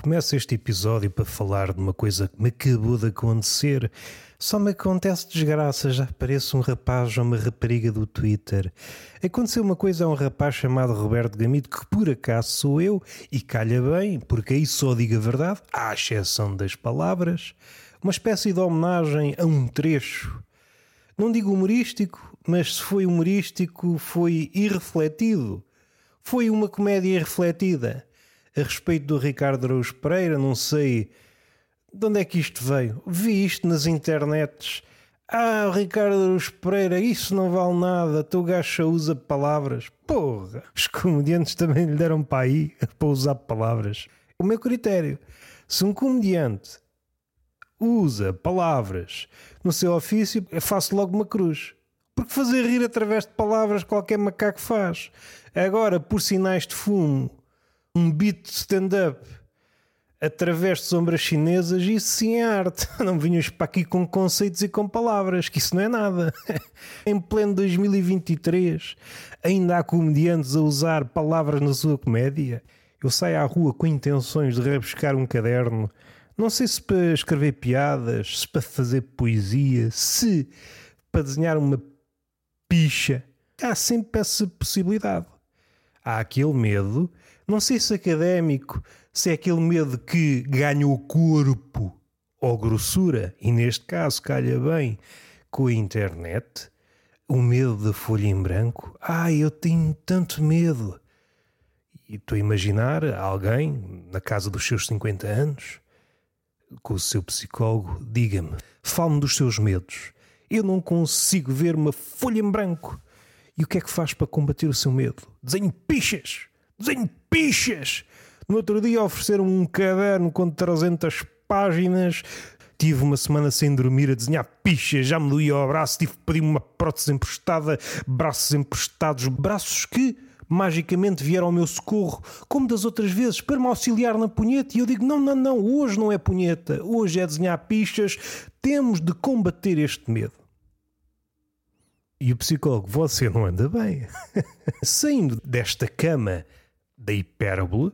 Começo este episódio para falar de uma coisa que me acabou de acontecer. Só me acontece desgraça, já pareço um rapaz ou uma rapariga do Twitter. Aconteceu uma coisa a um rapaz chamado Roberto Gamido, que por acaso sou eu, e calha bem, porque aí só digo a verdade, à exceção das palavras. Uma espécie de homenagem a um trecho. Não digo humorístico, mas se foi humorístico, foi irrefletido. Foi uma comédia irrefletida a respeito do Ricardo Araújo Pereira, não sei de onde é que isto veio. Vi isto nas internets. Ah, o Ricardo Araújo Pereira, isso não vale nada, teu gajo usa palavras. Porra, os comediantes também lhe deram para aí para usar palavras. O meu critério, se um comediante usa palavras no seu ofício, eu faço logo uma cruz. Porque fazer rir através de palavras qualquer macaco faz. Agora, por sinais de fumo, um beat de stand-up através de sombras chinesas, isso sim é arte. Não vinhas para aqui com conceitos e com palavras, que isso não é nada. em pleno 2023, ainda há comediantes a usar palavras na sua comédia. Eu saio à rua com intenções de rebuscar um caderno, não sei se para escrever piadas, se para fazer poesia, se para desenhar uma picha. Há sempre essa possibilidade. Há aquele medo não sei se académico, se é aquele medo que ganha o corpo ou grossura, e neste caso calha bem com a internet, o medo da folha em branco. Ai, eu tenho tanto medo. E estou a imaginar alguém na casa dos seus 50 anos, com o seu psicólogo, diga-me, fale-me dos seus medos. Eu não consigo ver uma folha em branco. E o que é que faz para combater o seu medo? Desenho pichas! Desenho pichas. No outro dia ofereceram um caderno com 300 páginas. Tive uma semana sem dormir a desenhar pichas, já me doía o braço, tive que pedir uma prótese emprestada, braços emprestados, braços que magicamente vieram ao meu socorro, como das outras vezes, para me auxiliar na punheta. E eu digo: não, não, não, hoje não é punheta, hoje é desenhar pichas, temos de combater este medo. E o psicólogo, você não anda bem. Saindo desta cama da hipérbole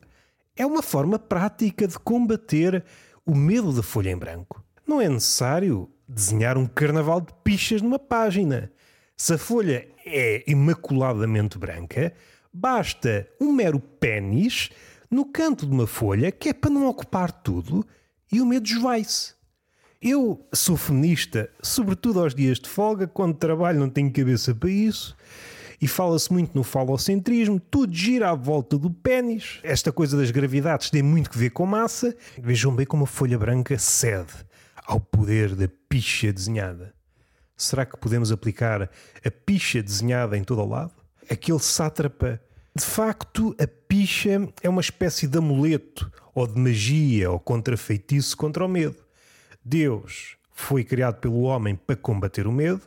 é uma forma prática de combater o medo da folha em branco. Não é necessário desenhar um carnaval de pichas numa página. Se a folha é imaculadamente branca, basta um mero pênis no canto de uma folha que é para não ocupar tudo e o medo esvai-se. Eu sou feminista, sobretudo aos dias de folga, quando trabalho não tenho cabeça para isso e fala-se muito no falocentrismo, tudo gira à volta do pênis. Esta coisa das gravidades tem muito que ver com massa. Vejam bem como a folha branca cede ao poder da picha desenhada. Será que podemos aplicar a picha desenhada em todo o lado? Aquele sátrapa. De facto, a picha é uma espécie de amuleto, ou de magia, ou contrafeitiço contra o medo. Deus foi criado pelo homem para combater o medo,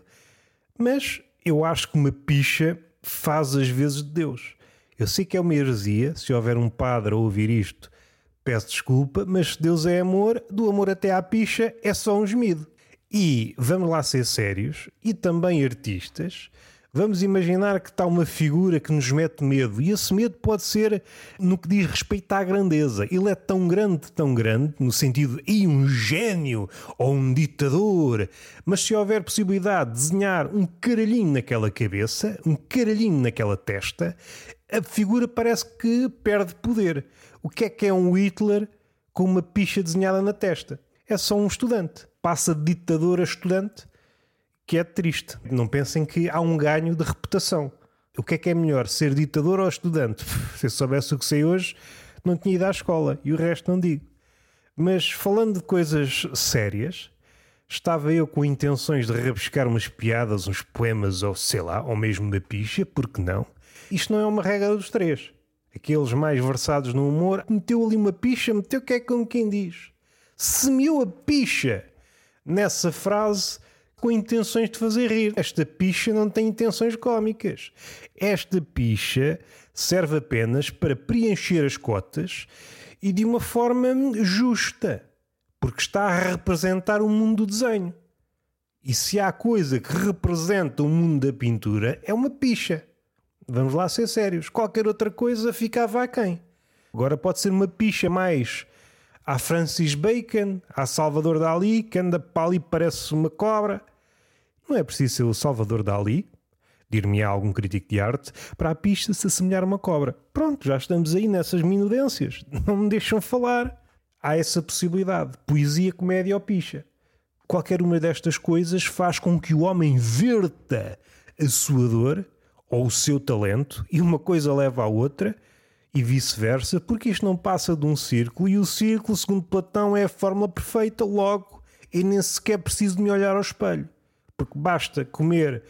mas eu acho que uma picha faz as vezes de Deus. Eu sei que é uma heresia, se houver um padre a ouvir isto, peço desculpa, mas se Deus é amor, do amor até à picha é só um gemido. E vamos lá ser sérios, e também artistas, Vamos imaginar que está uma figura que nos mete medo, e esse medo pode ser no que diz respeito à grandeza. Ele é tão grande, tão grande, no sentido de um gênio ou um ditador. Mas se houver possibilidade de desenhar um caralhinho naquela cabeça, um caralhinho naquela testa, a figura parece que perde poder. O que é que é um Hitler com uma picha desenhada na testa? É só um estudante. Passa de ditador a estudante que é triste. Não pensem que há um ganho de reputação. O que é que é melhor, ser ditador ou estudante? Se eu soubesse o que sei hoje, não tinha ido à escola e o resto não digo. Mas falando de coisas sérias, estava eu com intenções de rabiscar umas piadas, uns poemas ou sei lá, ou mesmo uma picha, porque não? Isto não é uma regra dos três. Aqueles mais versados no humor, meteu ali uma picha, meteu o que é como quem diz. Semeou a picha nessa frase com intenções de fazer rir. Esta picha não tem intenções cómicas. Esta picha serve apenas para preencher as cotas e de uma forma justa, porque está a representar o mundo do desenho. E se há coisa que representa o mundo da pintura, é uma picha. Vamos lá ser sérios. Qualquer outra coisa ficava a quem. Agora pode ser uma picha mais Há Francis Bacon, há Salvador Dali, que anda para ali parece uma cobra. Não é preciso ser o Salvador Dali, dir-me algum crítico de arte, para a pista se assemelhar a uma cobra. Pronto, já estamos aí nessas minudências. Não me deixam falar. Há essa possibilidade. Poesia, comédia ou picha. Qualquer uma destas coisas faz com que o homem verta a sua dor ou o seu talento e uma coisa leva à outra e vice-versa, porque isto não passa de um círculo e o círculo, segundo Platão, é a fórmula perfeita, logo e nem sequer preciso de me olhar ao espelho, porque basta comer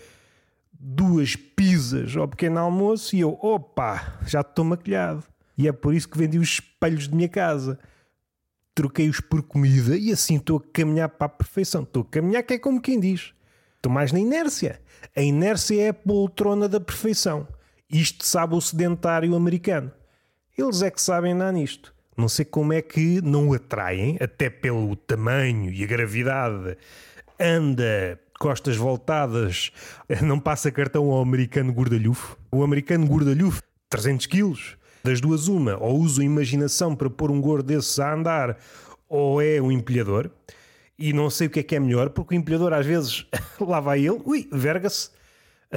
duas pizzas ao pequeno almoço e eu, opa, já estou maquilhado. E é por isso que vendi os espelhos de minha casa. Troquei-os por comida e assim estou a caminhar para a perfeição. Estou a caminhar que é como quem diz. Estou mais na inércia. A inércia é a poltrona da perfeição. Isto sabe o sedentário americano. Eles é que sabem andar nisto. Não sei como é que não o atraem, até pelo tamanho e a gravidade. Anda costas voltadas, não passa cartão ao americano gordalhufo. O americano gordalhufo, 300 quilos, das duas uma, ou usa a imaginação para pôr um gordo desses a andar, ou é um empilhador. E não sei o que é que é melhor, porque o empilhador às vezes lá vai ele, ui, verga-se,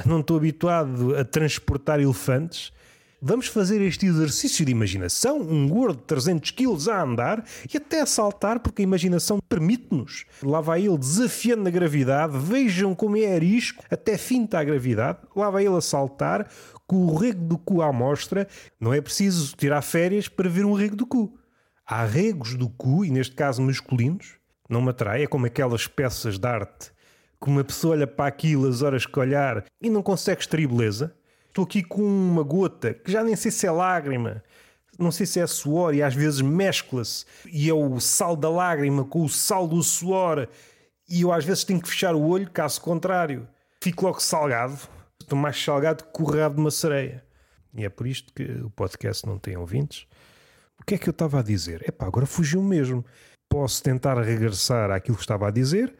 não estou habituado a transportar elefantes Vamos fazer este exercício de imaginação, um gordo de 300 quilos a andar e até a saltar, porque a imaginação permite-nos. Lá vai ele desafiando a gravidade, vejam como é arisco, até finta a gravidade. Lá vai ele a saltar, com o rego do cu à mostra. Não é preciso tirar férias para ver um rego do cu. Há regos do cu, e neste caso masculinos, não me atrai, é como aquelas peças de arte que uma pessoa olha para aquilo as horas que olhar e não consegue extrair beleza. Estou aqui com uma gota que já nem sei se é lágrima, não sei se é suor e às vezes mescla-se e é o sal da lágrima com o sal do suor e eu às vezes tenho que fechar o olho, caso contrário, fico logo salgado. Estou mais salgado que o rabo de uma sereia. E é por isto que o podcast não tem ouvintes. O que é que eu estava a dizer? Epá, agora fugiu mesmo. Posso tentar regressar àquilo que estava a dizer.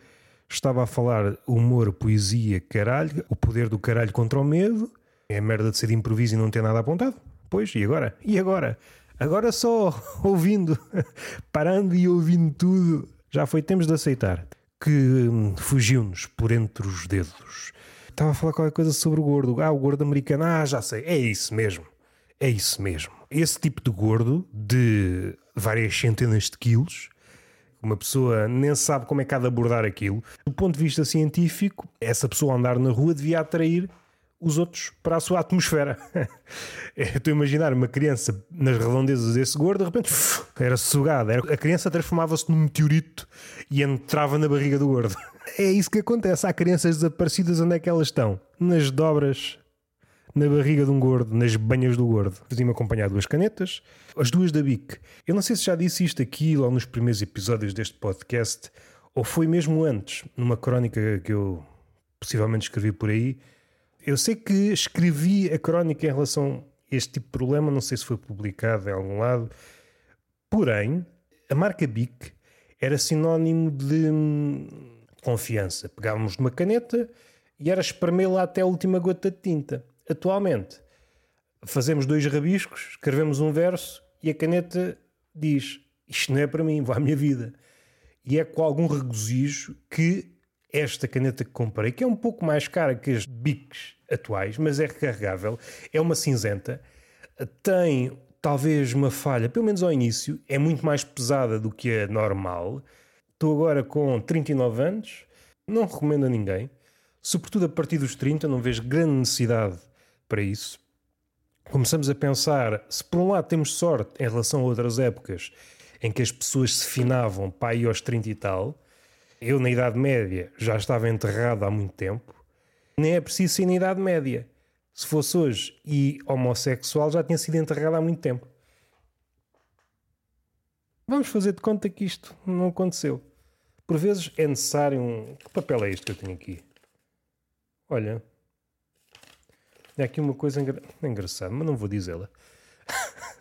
Estava a falar humor, poesia, caralho, o poder do caralho contra o medo é merda de ser de improviso e não ter nada apontado? Pois, e agora? E agora? Agora só ouvindo, parando e ouvindo tudo. Já foi tempos de aceitar que hum, fugiu-nos por entre os dedos. Estava a falar qualquer coisa sobre o gordo. Ah, o gordo americano. Ah, já sei. É isso mesmo. É isso mesmo. Esse tipo de gordo, de várias centenas de quilos, uma pessoa nem sabe como é que há de abordar aquilo. Do ponto de vista científico, essa pessoa andar na rua devia atrair os outros para a sua atmosfera. Estou a imaginar uma criança nas redondezas desse gordo, de repente era sugada. A criança transformava-se num meteorito e entrava na barriga do gordo. É isso que acontece. Há crianças desaparecidas, onde é que elas estão? Nas dobras, na barriga de um gordo, nas banhas do gordo. Fazia-me acompanhar duas canetas, as duas da BIC. Eu não sei se já disse isto aqui, lá nos primeiros episódios deste podcast, ou foi mesmo antes, numa crónica que eu possivelmente escrevi por aí eu sei que escrevi a crónica em relação a este tipo de problema, não sei se foi publicado em algum lado. Porém, a marca Bic era sinónimo de hum, confiança. Pegávamos numa caneta e era espremê-la até a última gota de tinta. Atualmente, fazemos dois rabiscos, escrevemos um verso e a caneta diz: Isto não é para mim, vou à minha vida. E é com algum regozijo que esta caneta que comprei, que é um pouco mais cara que as bics atuais, mas é recarregável, é uma cinzenta, tem talvez uma falha, pelo menos ao início, é muito mais pesada do que a normal. Estou agora com 39 anos, não recomendo a ninguém, sobretudo a partir dos 30, não vejo grande necessidade para isso. Começamos a pensar, se por um lado temos sorte em relação a outras épocas em que as pessoas se finavam para aí aos 30 e tal, eu, na Idade Média, já estava enterrado há muito tempo. Nem é preciso ser na Idade Média. Se fosse hoje e homossexual, já tinha sido enterrado há muito tempo. Vamos fazer de conta que isto não aconteceu. Por vezes é necessário um. Que papel é este que eu tenho aqui? Olha. É aqui uma coisa engra... engraçada, mas não vou dizê-la.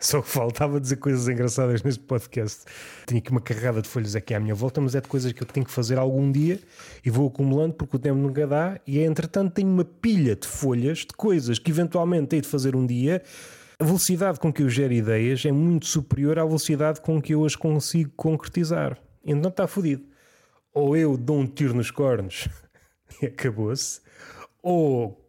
Só faltava dizer coisas engraçadas neste podcast. Tenho aqui uma carregada de folhas aqui à minha volta, mas é de coisas que eu tenho que fazer algum dia e vou acumulando porque o tempo nunca dá. E entretanto tenho uma pilha de folhas de coisas que eventualmente hei de fazer um dia A velocidade com que eu gero ideias é muito superior à velocidade com que eu as consigo concretizar. Então está fodido. Ou eu dou um tiro nos cornos e acabou-se, ou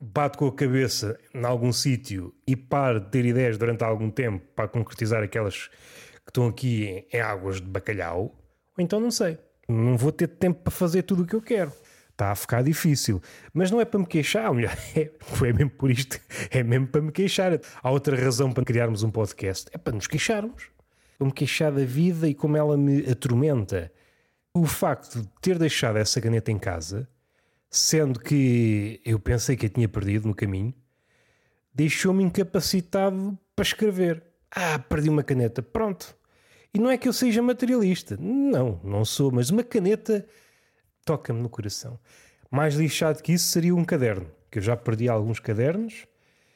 bato com a cabeça em algum sítio e paro de ter ideias durante algum tempo para concretizar aquelas que estão aqui em águas de bacalhau, ou então não sei. Não vou ter tempo para fazer tudo o que eu quero. Está a ficar difícil. Mas não é para me queixar, mulher. É, foi mesmo por isto. É mesmo para me queixar. Há outra razão para criarmos um podcast. É para nos queixarmos. Para me queixar da vida e como ela me atormenta. O facto de ter deixado essa caneta em casa sendo que eu pensei que a tinha perdido no caminho, deixou-me incapacitado para escrever. Ah, perdi uma caneta, pronto. E não é que eu seja materialista, não, não sou, mas uma caneta toca-me no coração. Mais lixado que isso seria um caderno, que eu já perdi alguns cadernos,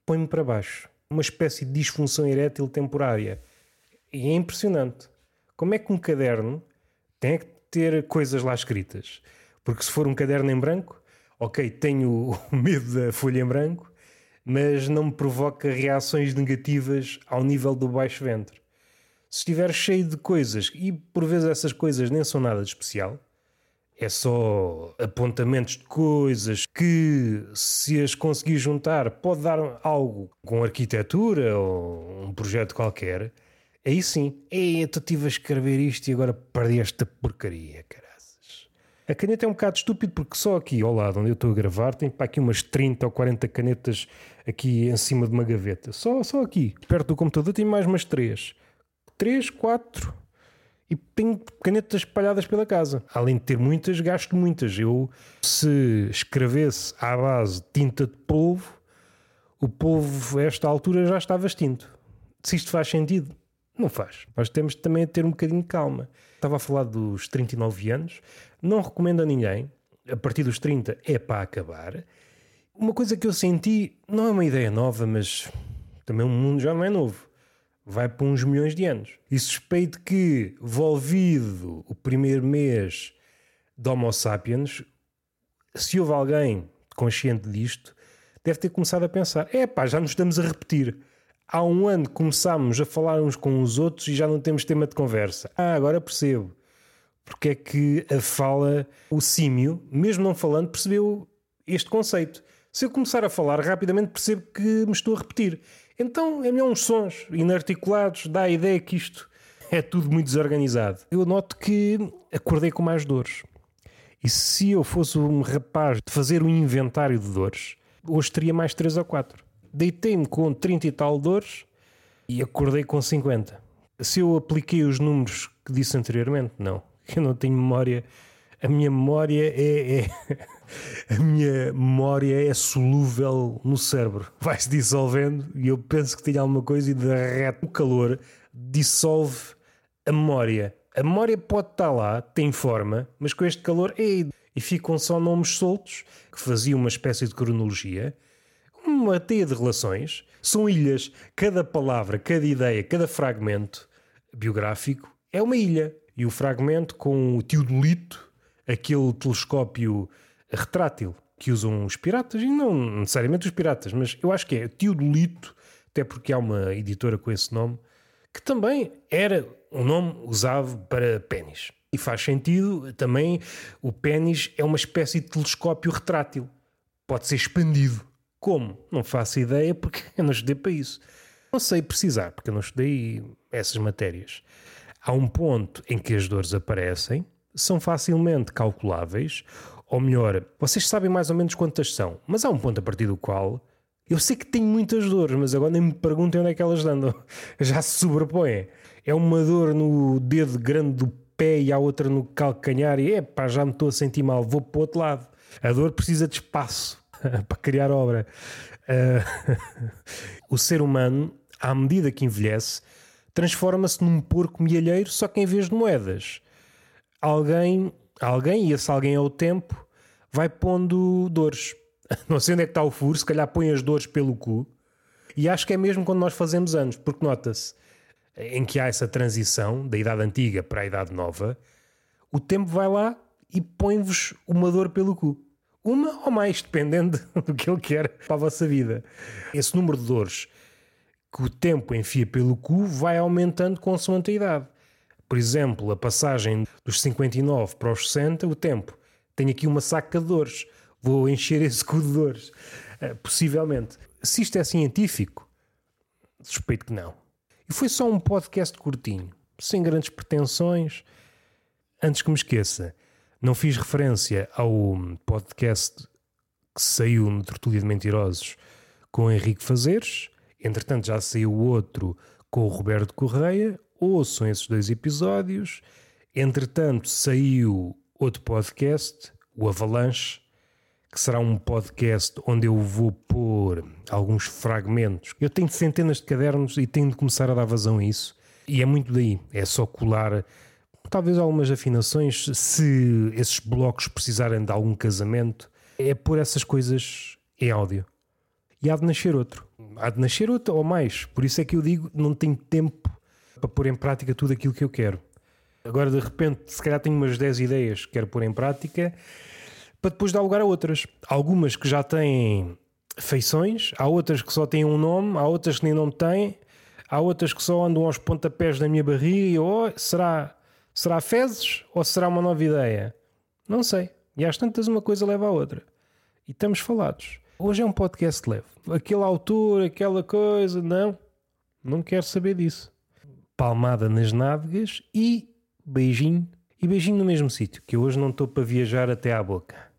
põe-me para baixo. Uma espécie de disfunção erétil temporária. E é impressionante. Como é que um caderno tem que ter coisas lá escritas? Porque se for um caderno em branco, ok, tenho medo da folha em branco, mas não me provoca reações negativas ao nível do baixo ventre. Se estiver cheio de coisas, e por vezes essas coisas nem são nada de especial, é só apontamentos de coisas que, se as conseguir juntar, pode dar algo com arquitetura ou um projeto qualquer. Aí sim, eu estive a escrever isto e agora perdi esta porcaria, cara. A caneta é um bocado estúpido porque só aqui ao lado onde eu estou a gravar tem para aqui umas 30 ou 40 canetas aqui em cima de uma gaveta. Só, só aqui, perto do computador, tem mais umas 3. 3, 4 e tenho canetas espalhadas pela casa. Além de ter muitas, gasto muitas. Eu, se escrevesse à base tinta de polvo, o polvo a esta altura já estava extinto. Se isto faz sentido, não faz. Nós temos também a ter um bocadinho de calma. Estava a falar dos 39 anos, não recomendo a ninguém. A partir dos 30 é para acabar. Uma coisa que eu senti, não é uma ideia nova, mas também o mundo já não é novo. Vai para uns milhões de anos. E suspeito que, volvido o primeiro mês de Homo sapiens, se houve alguém consciente disto, deve ter começado a pensar: é pá, já nos estamos a repetir. Há um ano começámos a falar uns com os outros e já não temos tema de conversa. Ah, agora percebo porque é que a fala, o símio, mesmo não falando, percebeu este conceito. Se eu começar a falar rapidamente, percebo que me estou a repetir. Então é melhor uns sons inarticulados, dá a ideia que isto é tudo muito desorganizado. Eu noto que acordei com mais dores. E se eu fosse um rapaz de fazer um inventário de dores, hoje teria mais 3 ou 4. Deitei-me com 30 e tal dores e acordei com 50. Se eu apliquei os números que disse anteriormente, não eu não tenho memória. A minha memória é, é a minha memória é solúvel no cérebro. Vai-se dissolvendo e eu penso que tenho alguma coisa e derrete o calor, dissolve a memória. A memória pode estar lá, tem forma, mas com este calor, ei, e ficam só nomes soltos que faziam uma espécie de cronologia, uma teia de relações. São ilhas. Cada palavra, cada ideia, cada fragmento biográfico é uma ilha e o fragmento com o teodolito, aquele telescópio retrátil que usam os piratas, e não necessariamente os piratas, mas eu acho que é teodolito, até porque há uma editora com esse nome, que também era um nome usado para pênis. E faz sentido também, o pênis é uma espécie de telescópio retrátil. Pode ser expandido. Como? Não faço ideia porque eu não estudei para isso. Não sei precisar, porque eu não estudei essas matérias. Há um ponto em que as dores aparecem, são facilmente calculáveis, ou melhor, vocês sabem mais ou menos quantas são, mas há um ponto a partir do qual eu sei que tenho muitas dores, mas agora nem me perguntem onde é que elas andam. Já se sobrepõem. É uma dor no dedo grande do pé e há outra no calcanhar, e epá, já me estou a sentir mal, vou para o outro lado. A dor precisa de espaço para criar obra. Uh, o ser humano, à medida que envelhece, transforma-se num porco milheiro, só que em vez de moedas, alguém, alguém, e esse alguém é o tempo, vai pondo dores. Não sei onde é que está o furo, se calhar põe as dores pelo cu. E acho que é mesmo quando nós fazemos anos, porque nota-se em que há essa transição da idade antiga para a idade nova, o tempo vai lá e põe-vos uma dor pelo cu. Uma ou mais, dependendo do que ele quer para a vossa vida. Esse número de dores que o tempo enfia pelo cu vai aumentando consoante a idade. Por exemplo, a passagem dos 59 para os 60, o tempo. Tenho aqui uma saca de dores. Vou encher esse cu de dores. Uh, possivelmente. Se isto é científico, suspeito que não. E foi só um podcast curtinho, sem grandes pretensões. Antes que me esqueça, não fiz referência ao podcast que saiu no Tertúlia de Mentirosos com Henrique Fazeres. Entretanto, já saiu outro com o Roberto Correia. Ouçam esses dois episódios. Entretanto, saiu outro podcast, o Avalanche, que será um podcast onde eu vou pôr alguns fragmentos. Eu tenho centenas de cadernos e tenho de começar a dar vazão a isso. E é muito daí. É só colar talvez algumas afinações, se esses blocos precisarem de algum casamento, é pôr essas coisas em áudio. E há de nascer outro. Há de nascer outro ou mais. Por isso é que eu digo, não tenho tempo para pôr em prática tudo aquilo que eu quero. Agora, de repente, se calhar tenho umas 10 ideias que quero pôr em prática para depois dar lugar a outras. Algumas que já têm feições, há outras que só têm um nome, há outras que nem nome têm, há outras que só andam aos pontapés da minha barriga e oh, será, será fezes ou será uma nova ideia? Não sei. E às tantas uma coisa leva à outra. E estamos falados. Hoje é um podcast leve. Aquele autor, aquela coisa, não. Não quero saber disso. Palmada nas nádegas e beijinho. E beijinho no mesmo sítio, que hoje não estou para viajar até à boca.